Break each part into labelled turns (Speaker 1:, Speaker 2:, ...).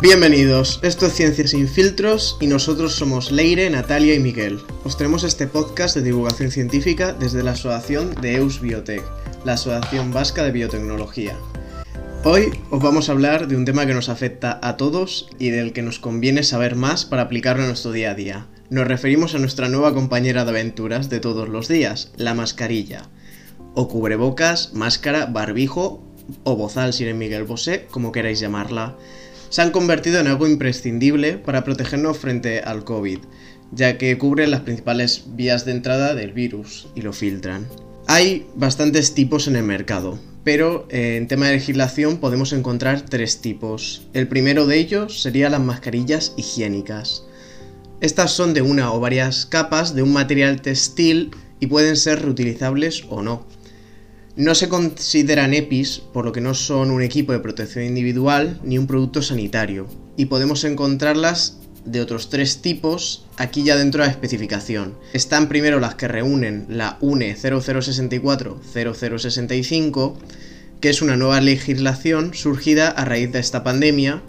Speaker 1: Bienvenidos, esto es Ciencias sin filtros y nosotros somos Leire, Natalia y Miguel. Os traemos este podcast de divulgación científica desde la asociación de EUS Biotech, la Asociación Vasca de Biotecnología. Hoy os vamos a hablar de un tema que nos afecta a todos y del que nos conviene saber más para aplicarlo en nuestro día a día. Nos referimos a nuestra nueva compañera de aventuras de todos los días, la mascarilla. O cubrebocas, máscara, barbijo o bozal si eres Miguel Bosé, como queráis llamarla se han convertido en algo imprescindible para protegernos frente al COVID, ya que cubren las principales vías de entrada del virus y lo filtran. Hay bastantes tipos en el mercado, pero eh, en tema de legislación podemos encontrar tres tipos. El primero de ellos sería las mascarillas higiénicas. Estas son de una o varias capas de un material textil y pueden ser reutilizables o no. No se consideran EPIs, por lo que no son un equipo de protección individual ni un producto sanitario, y podemos encontrarlas de otros tres tipos aquí ya dentro de la especificación. Están primero las que reúnen la UNE 0064-0065, que es una nueva legislación surgida a raíz de esta pandemia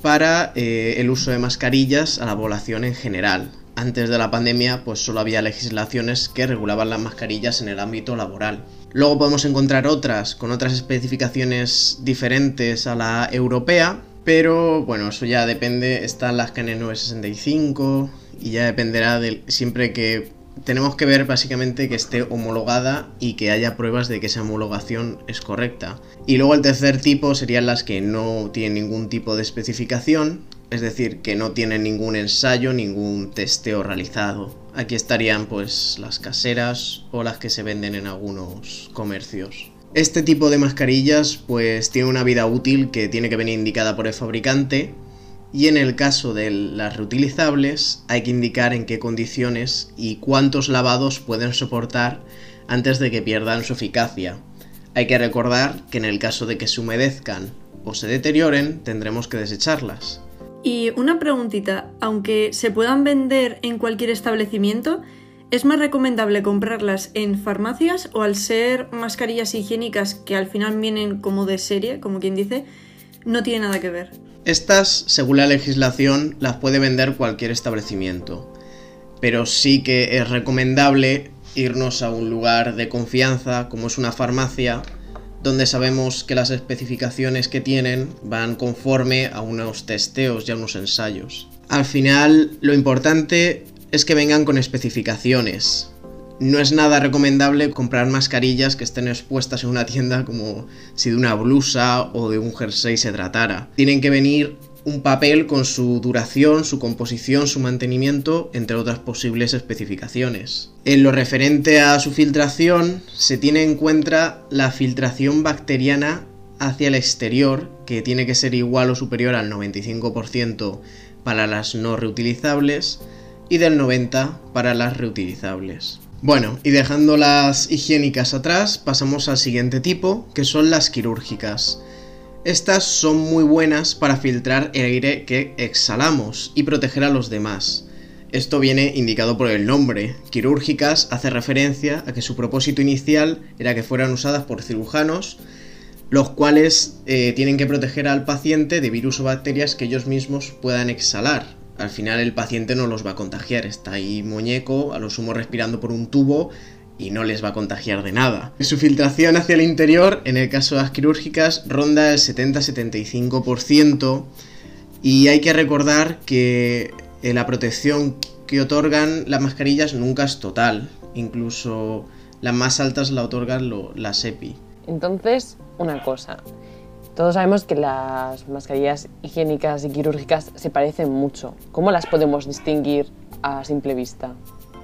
Speaker 1: para eh, el uso de mascarillas a la población en general. Antes de la pandemia, pues solo había legislaciones que regulaban las mascarillas en el ámbito laboral. Luego podemos encontrar otras con otras especificaciones diferentes a la europea, pero bueno, eso ya depende, están las KN 965 y ya dependerá de siempre que tenemos que ver básicamente que esté homologada y que haya pruebas de que esa homologación es correcta. Y luego el tercer tipo serían las que no tienen ningún tipo de especificación, es decir, que no tienen ningún ensayo, ningún testeo realizado. Aquí estarían pues las caseras o las que se venden en algunos comercios. Este tipo de mascarillas pues tiene una vida útil que tiene que venir indicada por el fabricante y en el caso de las reutilizables hay que indicar en qué condiciones y cuántos lavados pueden soportar antes de que pierdan su eficacia. Hay que recordar que en el caso de que se humedezcan o se deterioren tendremos que desecharlas.
Speaker 2: Y una preguntita, aunque se puedan vender en cualquier establecimiento, ¿es más recomendable comprarlas en farmacias o al ser mascarillas higiénicas que al final vienen como de serie, como quien dice, no tiene nada que ver?
Speaker 1: Estas, según la legislación, las puede vender cualquier establecimiento, pero sí que es recomendable irnos a un lugar de confianza como es una farmacia donde sabemos que las especificaciones que tienen van conforme a unos testeos y a unos ensayos. Al final, lo importante es que vengan con especificaciones. No es nada recomendable comprar mascarillas que estén expuestas en una tienda como si de una blusa o de un jersey se tratara. Tienen que venir un papel con su duración, su composición, su mantenimiento, entre otras posibles especificaciones. En lo referente a su filtración, se tiene en cuenta la filtración bacteriana hacia el exterior, que tiene que ser igual o superior al 95% para las no reutilizables y del 90% para las reutilizables. Bueno, y dejando las higiénicas atrás, pasamos al siguiente tipo, que son las quirúrgicas. Estas son muy buenas para filtrar el aire que exhalamos y proteger a los demás. Esto viene indicado por el nombre. Quirúrgicas hace referencia a que su propósito inicial era que fueran usadas por cirujanos, los cuales eh, tienen que proteger al paciente de virus o bacterias que ellos mismos puedan exhalar. Al final el paciente no los va a contagiar, está ahí muñeco, a lo sumo respirando por un tubo y no les va a contagiar de nada. Su filtración hacia el interior, en el caso de las quirúrgicas, ronda el 70-75% y hay que recordar que eh, la protección que otorgan las mascarillas nunca es total, incluso las más altas la otorgan las EPI.
Speaker 3: Entonces, una cosa, todos sabemos que las mascarillas higiénicas y quirúrgicas se parecen mucho. ¿Cómo las podemos distinguir a simple vista?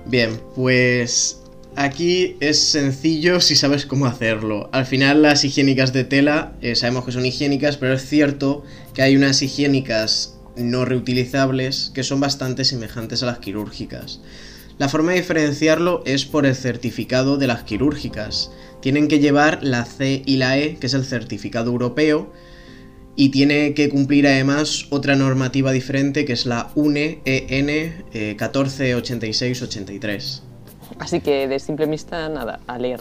Speaker 1: Bien, pues Aquí es sencillo si sabes cómo hacerlo. Al final las higiénicas de tela eh, sabemos que son higiénicas, pero es cierto que hay unas higiénicas no reutilizables que son bastante semejantes a las quirúrgicas. La forma de diferenciarlo es por el certificado de las quirúrgicas. Tienen que llevar la C y la E, que es el certificado europeo, y tiene que cumplir además otra normativa diferente que es la UNE EN 148683.
Speaker 3: Así que de simple vista, nada, a leer.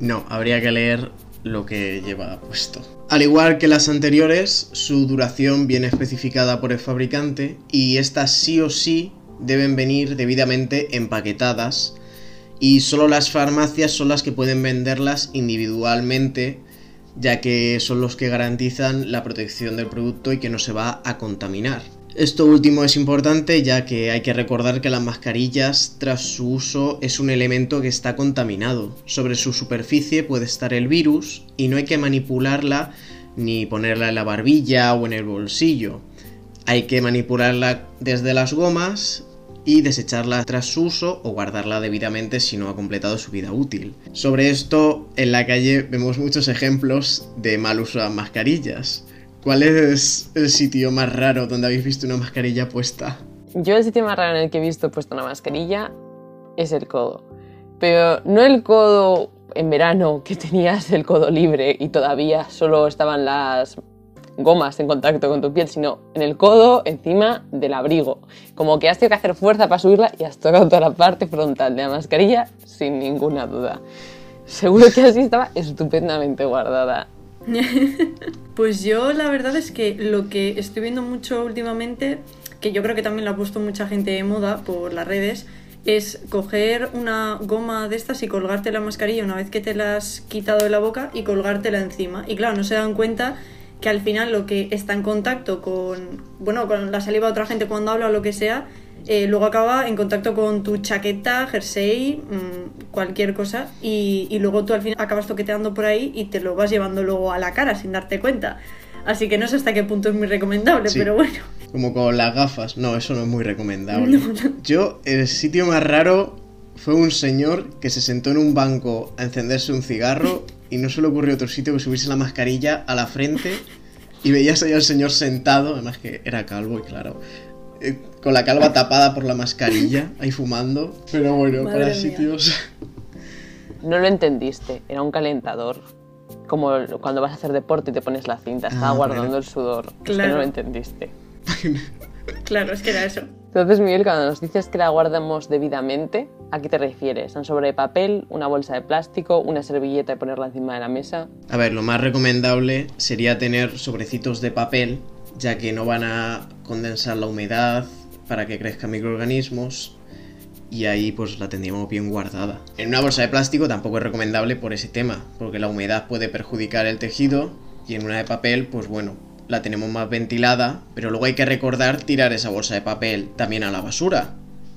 Speaker 1: No, habría que leer lo que lleva puesto. Al igual que las anteriores, su duración viene especificada por el fabricante y estas sí o sí deben venir debidamente empaquetadas y solo las farmacias son las que pueden venderlas individualmente ya que son los que garantizan la protección del producto y que no se va a contaminar. Esto último es importante ya que hay que recordar que las mascarillas tras su uso es un elemento que está contaminado. Sobre su superficie puede estar el virus y no hay que manipularla ni ponerla en la barbilla o en el bolsillo. Hay que manipularla desde las gomas y desecharla tras su uso o guardarla debidamente si no ha completado su vida útil. Sobre esto, en la calle vemos muchos ejemplos de mal uso de mascarillas. ¿Cuál es el sitio más raro donde habéis visto una mascarilla puesta?
Speaker 3: Yo el sitio más raro en el que he visto puesta una mascarilla es el codo. Pero no el codo en verano que tenías el codo libre y todavía solo estaban las gomas en contacto con tu piel, sino en el codo encima del abrigo. Como que has tenido que hacer fuerza para subirla y has tocado toda la parte frontal de la mascarilla sin ninguna duda. Seguro que así estaba estupendamente guardada.
Speaker 2: pues yo la verdad es que lo que estoy viendo mucho últimamente, que yo creo que también lo ha puesto mucha gente de moda por las redes, es coger una goma de estas y colgarte la mascarilla una vez que te la has quitado de la boca y colgártela encima. Y claro, no se dan cuenta que al final lo que está en contacto con, bueno, con la saliva de otra gente cuando habla o lo que sea, eh, luego acaba en contacto con tu chaqueta, jersey, mm, cualquier cosa, y, y, luego tú al final acabas toqueteando por ahí y te lo vas llevando luego a la cara sin darte cuenta. Así que no sé hasta qué punto es muy recomendable, pero bueno.
Speaker 1: Como con las gafas, no, eso no es muy recomendable. Yo, el sitio más raro fue un señor que se sentó en un banco a encenderse un cigarro y no se le ocurrió otro sitio que subirse la mascarilla a la frente y veías ahí al señor sentado, además que era calvo y claro, eh, con la calva tapada por la mascarilla, ahí fumando. Pero bueno, para sitios...
Speaker 3: No lo entendiste, era un calentador. Como cuando vas a hacer deporte y te pones la cinta, estaba ah, guardando el sudor. Claro. Es que no lo entendiste.
Speaker 2: claro, es que era eso.
Speaker 3: Entonces, Miguel, cuando nos dices que la guardamos debidamente, ¿a qué te refieres? ¿A un sobre papel, una bolsa de plástico, una servilleta y ponerla encima de la mesa?
Speaker 1: A ver, lo más recomendable sería tener sobrecitos de papel, ya que no van a condensar la humedad para que crezcan microorganismos y ahí pues la tendríamos bien guardada. En una bolsa de plástico tampoco es recomendable por ese tema, porque la humedad puede perjudicar el tejido y en una de papel pues bueno, la tenemos más ventilada, pero luego hay que recordar tirar esa bolsa de papel también a la basura,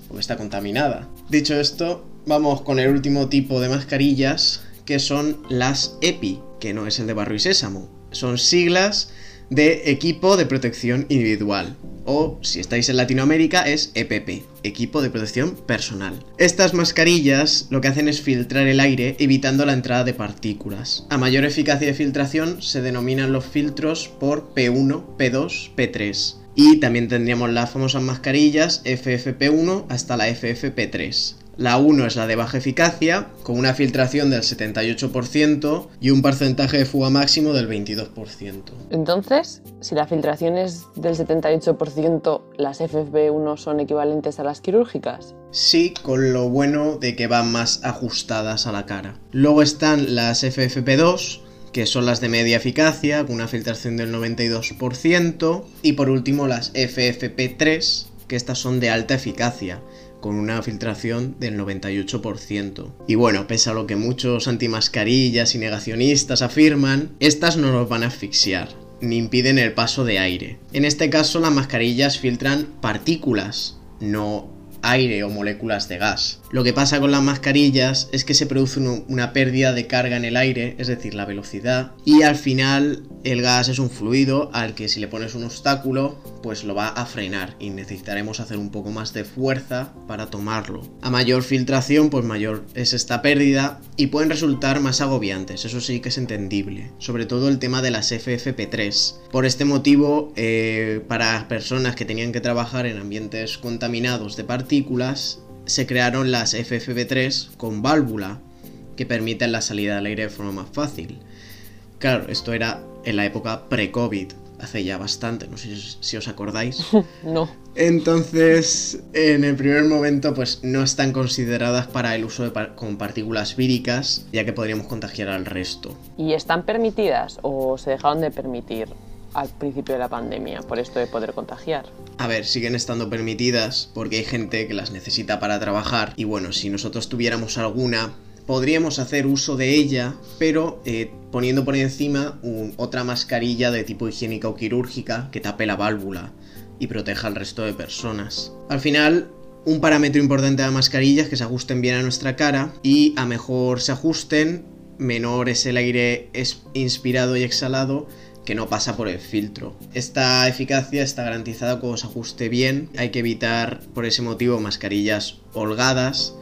Speaker 1: porque está contaminada. Dicho esto, vamos con el último tipo de mascarillas, que son las EPI, que no es el de barro y sésamo. Son siglas de equipo de protección individual o si estáis en Latinoamérica es EPP, equipo de protección personal. Estas mascarillas lo que hacen es filtrar el aire evitando la entrada de partículas. A mayor eficacia de filtración se denominan los filtros por P1, P2, P3. Y también tendríamos las famosas mascarillas FFP1 hasta la FFP3. La 1 es la de baja eficacia, con una filtración del 78% y un porcentaje de fuga máximo del 22%.
Speaker 3: Entonces, si la filtración es del 78%, ¿las FFP1 son equivalentes a las quirúrgicas?
Speaker 1: Sí, con lo bueno de que van más ajustadas a la cara. Luego están las FFP2, que son las de media eficacia, con una filtración del 92%, y por último las FFP3, que estas son de alta eficacia, con una filtración del 98%. Y bueno, pese a lo que muchos antimascarillas y negacionistas afirman, estas no nos van a asfixiar ni impiden el paso de aire. En este caso las mascarillas filtran partículas, no aire o moléculas de gas. Lo que pasa con las mascarillas es que se produce una pérdida de carga en el aire, es decir, la velocidad, y al final el gas es un fluido al que si le pones un obstáculo, pues lo va a frenar y necesitaremos hacer un poco más de fuerza para tomarlo. A mayor filtración, pues mayor es esta pérdida y pueden resultar más agobiantes, eso sí que es entendible, sobre todo el tema de las FFP3. Por este motivo, eh, para personas que tenían que trabajar en ambientes contaminados de partículas, se crearon las FFP3 con válvula, que permiten la salida del aire de forma más fácil. Claro, esto era en la época pre-COVID. hace ya bastante, no sé si os acordáis.
Speaker 3: no.
Speaker 1: Entonces, en el primer momento, pues no están consideradas para el uso con partículas víricas, ya que podríamos contagiar al resto.
Speaker 3: ¿Y están permitidas o se dejaron de permitir? Al principio de la pandemia por esto de poder contagiar.
Speaker 1: A ver, siguen estando permitidas porque hay gente que las necesita para trabajar y bueno, si nosotros tuviéramos alguna, podríamos hacer uso de ella, pero eh, poniendo por encima otra mascarilla de tipo higiénica o quirúrgica que tape la válvula y proteja al resto de personas. Al final, un parámetro importante de la mascarilla es que se ajusten bien a nuestra cara y a mejor se ajusten, menor es el aire inspirado y exhalado que no pasa por el filtro. Esta eficacia está garantizada cuando se ajuste bien. Hay que evitar por ese motivo mascarillas holgadas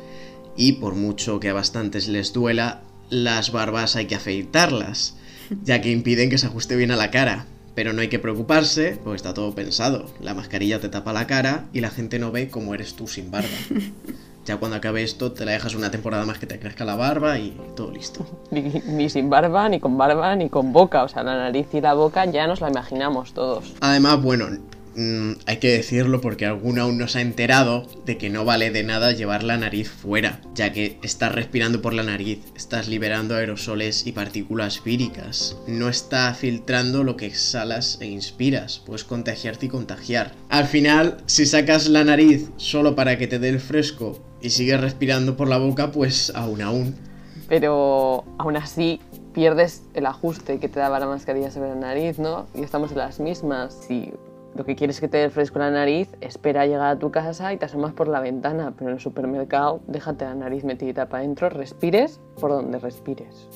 Speaker 1: y por mucho que a bastantes les duela, las barbas hay que afeitarlas, ya que impiden que se ajuste bien a la cara. Pero no hay que preocuparse, porque está todo pensado. La mascarilla te tapa la cara y la gente no ve cómo eres tú sin barba. Ya cuando acabe esto te la dejas una temporada más que te crezca la barba y todo listo.
Speaker 3: Ni, sin barba, ni con barba, ni con boca. O sea, la nariz y la boca ya nos la imaginamos todos.
Speaker 1: Además, bueno, mm, hay que decirlo porque alguno aún no se ha enterado de que no vale de nada llevar la nariz fuera, ya que estás respirando por la nariz, estás liberando aerosoles y partículas víricas, no está filtrando lo que exhalas e inspiras, puedes contagiarte y contagiar. Al final, si sacas la nariz solo para que te dé el fresco y sigues respirando por la boca, pues aún aún.
Speaker 3: Pero aún así pierdes el ajuste que te daba la mascarilla sobre la nariz, ¿no? Y estamos en las mismas. Si lo que quieres es que te dé fresco la nariz, espera a llegar a tu casa y te asomas por la ventana, pero en el supermercado déjate la nariz metida para adentro, respires por donde respires.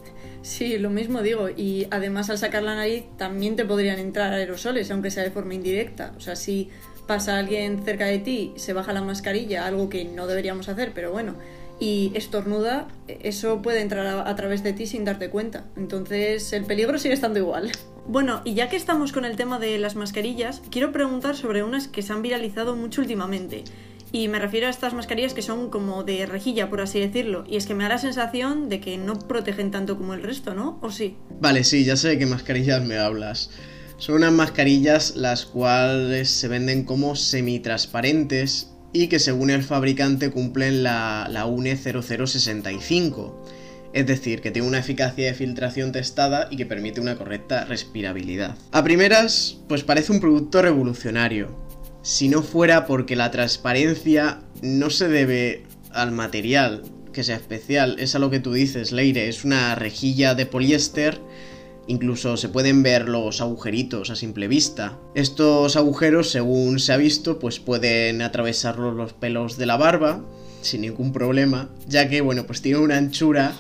Speaker 2: Sí, lo mismo digo. Y además al sacar la nariz también te podrían entrar aerosoles, aunque sea de forma indirecta. O sea, si pasa alguien cerca de ti, se baja la mascarilla, algo que no deberíamos hacer, pero bueno, y estornuda, eso puede entrar a, través de ti sin darte cuenta. Entonces el peligro sigue estando igual. Bueno, y ya que estamos con el tema de las mascarillas, quiero preguntar sobre unas que se han viralizado mucho últimamente. Y me refiero a estas mascarillas que son como de rejilla, por así decirlo. Y es que me da la sensación de que no protegen tanto como el resto, ¿no? ¿O sí?
Speaker 1: Vale, sí, ya sé de qué mascarillas me hablas. Son unas mascarillas las cuales se venden como semitransparentes y que según el fabricante cumplen la, la UNE 0065. Es decir, que tiene una eficacia de filtración testada y que permite una correcta respirabilidad. A primeras, pues parece un producto revolucionario. Si no fuera porque la transparencia no se debe al material que sea especial, es a lo que tú dices, Leire, es una rejilla de poliéster Incluso se pueden ver los agujeritos a simple vista. Estos agujeros, según se ha visto, pues pueden atravesarlos los pelos de la barba sin ningún problema, ya que, bueno, pues tiene una anchura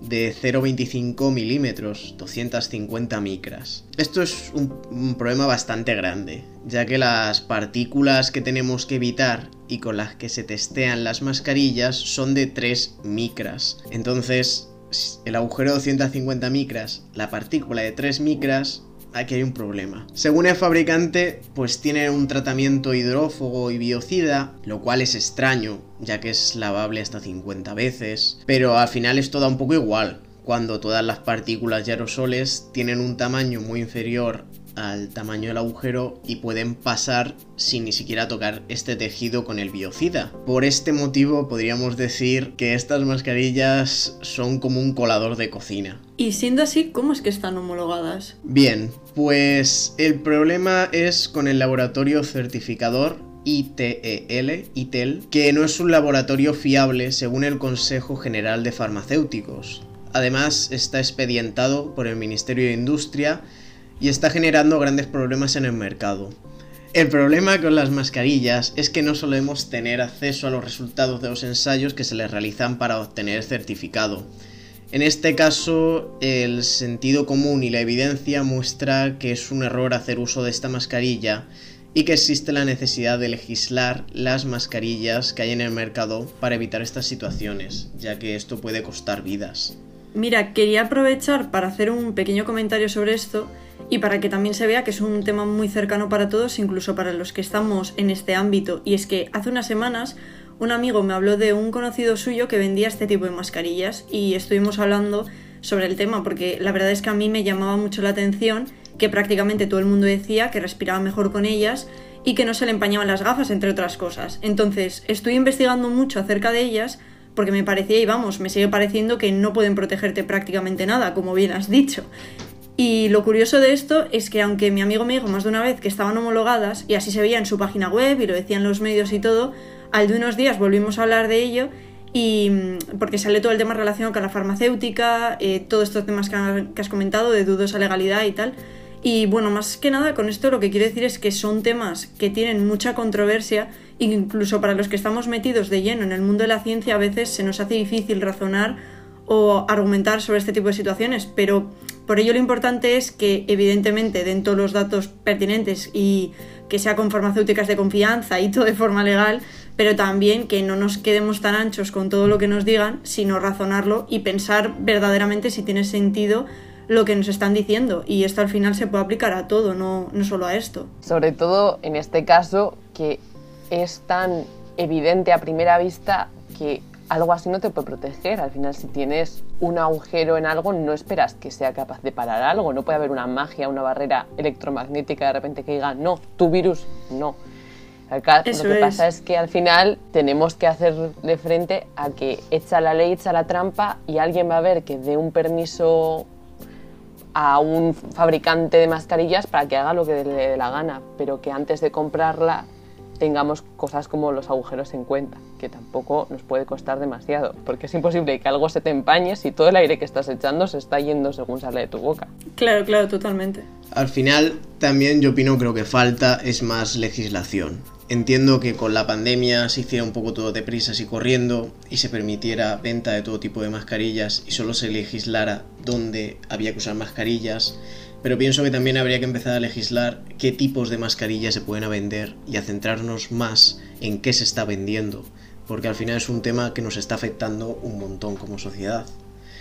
Speaker 1: de 0,25 milímetros, 250 micras. Esto es un, un, problema bastante grande, ya que las partículas que tenemos que evitar y con las que se testean las mascarillas son de 3 micras. Entonces, el agujero de 250 micras, la partícula de 3 micras, aquí hay un problema. Según el fabricante, pues tiene un tratamiento hidrófogo y biocida, lo cual es extraño, ya que es lavable hasta 50 veces, pero al final es todo un poco igual, cuando todas las partículas y aerosoles tienen un tamaño muy inferior al tamaño del agujero y pueden pasar sin ni siquiera tocar este tejido con el biocida. Por este motivo podríamos decir que estas mascarillas son como un colador de cocina.
Speaker 2: Y siendo así, ¿cómo es que están homologadas?
Speaker 1: Bien, pues el problema es con el laboratorio certificador ITEL, ITEL, que no es un laboratorio fiable según el Consejo General de Farmacéuticos. Además, está expedientado por el Ministerio de Industria y está generando grandes problemas en el mercado. El problema con las mascarillas es que no solemos tener acceso a los resultados de los ensayos que se les realizan para obtener certificado. En este caso, el sentido común y la evidencia muestra que es un error hacer uso de esta mascarilla y que existe la necesidad de legislar las mascarillas que hay en el mercado para evitar estas situaciones, ya que esto puede costar vidas.
Speaker 2: Mira, quería aprovechar para hacer un pequeño comentario sobre esto y para que también se vea que es un tema muy cercano para todos, incluso para los que estamos en este ámbito. Y es que hace unas semanas un amigo me habló de un conocido suyo que vendía este tipo de mascarillas y estuvimos hablando sobre el tema, porque la verdad es que a mí me llamaba mucho la atención que prácticamente todo el mundo decía que respiraba mejor con ellas y que no se le empañaban las gafas, entre otras cosas. Entonces, estoy investigando mucho acerca de ellas porque me parecía, y vamos, me sigue pareciendo que no pueden protegerte prácticamente nada, como bien has dicho. Y lo curioso de esto es que aunque mi amigo me dijo más de una vez que estaban homologadas, y así se veía en su página web y lo decían los medios y todo, al de unos días volvimos a hablar de ello y mm, porque sale todo el tema relacionado con la farmacéutica, eh, todos estos temas que, has comentado de dudosa legalidad y tal. Y bueno, más que nada con esto lo que quiero decir es que son temas que tienen mucha controversia, incluso para los que estamos metidos de lleno en el mundo de la ciencia a veces se nos hace difícil razonar o argumentar sobre este tipo de situaciones, pero por ello lo importante es que evidentemente den todos los datos pertinentes y que sea con farmacéuticas de confianza y todo de forma legal, pero también que no nos quedemos tan anchos con todo lo que nos digan, sino razonarlo y pensar verdaderamente si tiene sentido lo que nos están diciendo y esto al final se puede aplicar a todo, no, no solo a esto.
Speaker 3: Sobre todo en este caso que es tan evidente a primera vista que algo así no te puede proteger. Al final, si tienes un agujero en algo, no esperas que sea capaz de parar algo. No puede haber una magia, una barrera electromagnética de repente que diga, no, tu virus, no. Acá lo que pasa es que al final tenemos que hacerle frente a que echa la ley, echa la trampa y alguien va a ver que dé un permiso a un fabricante de mascarillas para que haga lo que le dé la gana, pero que antes de comprarla tengamos cosas como los agujeros en cuenta, que tampoco nos puede costar demasiado, porque es imposible que algo se te empañe si todo el aire que estás echando se está yendo según sale de tu boca.
Speaker 2: Claro, claro, totalmente.
Speaker 1: Al final, también yo opino creo que falta es más legislación. Entiendo que con la pandemia se hiciera un poco todo deprisa y corriendo y se permitiera venta de todo tipo de mascarillas y solo se legislara dónde había que usar mascarillas, pero pienso que también habría que empezar a legislar qué tipos de mascarillas se pueden vender y a centrarnos más en qué se está vendiendo, porque al final es un tema que nos está afectando un montón como sociedad.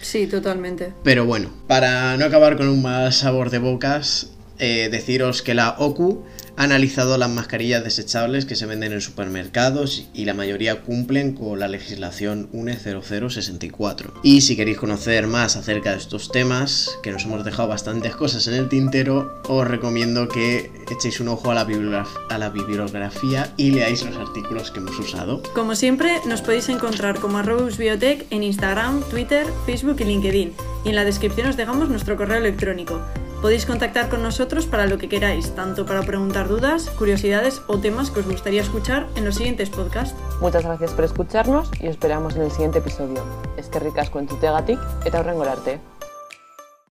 Speaker 2: Sí, totalmente.
Speaker 1: Pero bueno, para no acabar con un mal sabor de bocas, eh, deciros que la OCU ha analizado las mascarillas desechables que se venden en supermercados y la mayoría cumplen con la legislación UNE 0064. Y si queréis conocer más acerca de estos temas, que nos hemos dejado bastantes cosas en el tintero, os recomiendo que echéis un ojo a la, bibliografía y leáis los artículos que hemos usado.
Speaker 2: Como siempre, nos podéis encontrar como arrobus biotech en Instagram, Twitter, Facebook y LinkedIn. Y en la descripción os dejamos nuestro correo electrónico. Podéis contactar con nosotros para lo que queráis, tanto para preguntar dudas, curiosidades o temas que os gustaría escuchar en los siguientes podcasts.
Speaker 3: Muchas gracias por escucharnos y esperamos en el siguiente episodio. Es que tu tegatik eta horrengorarte.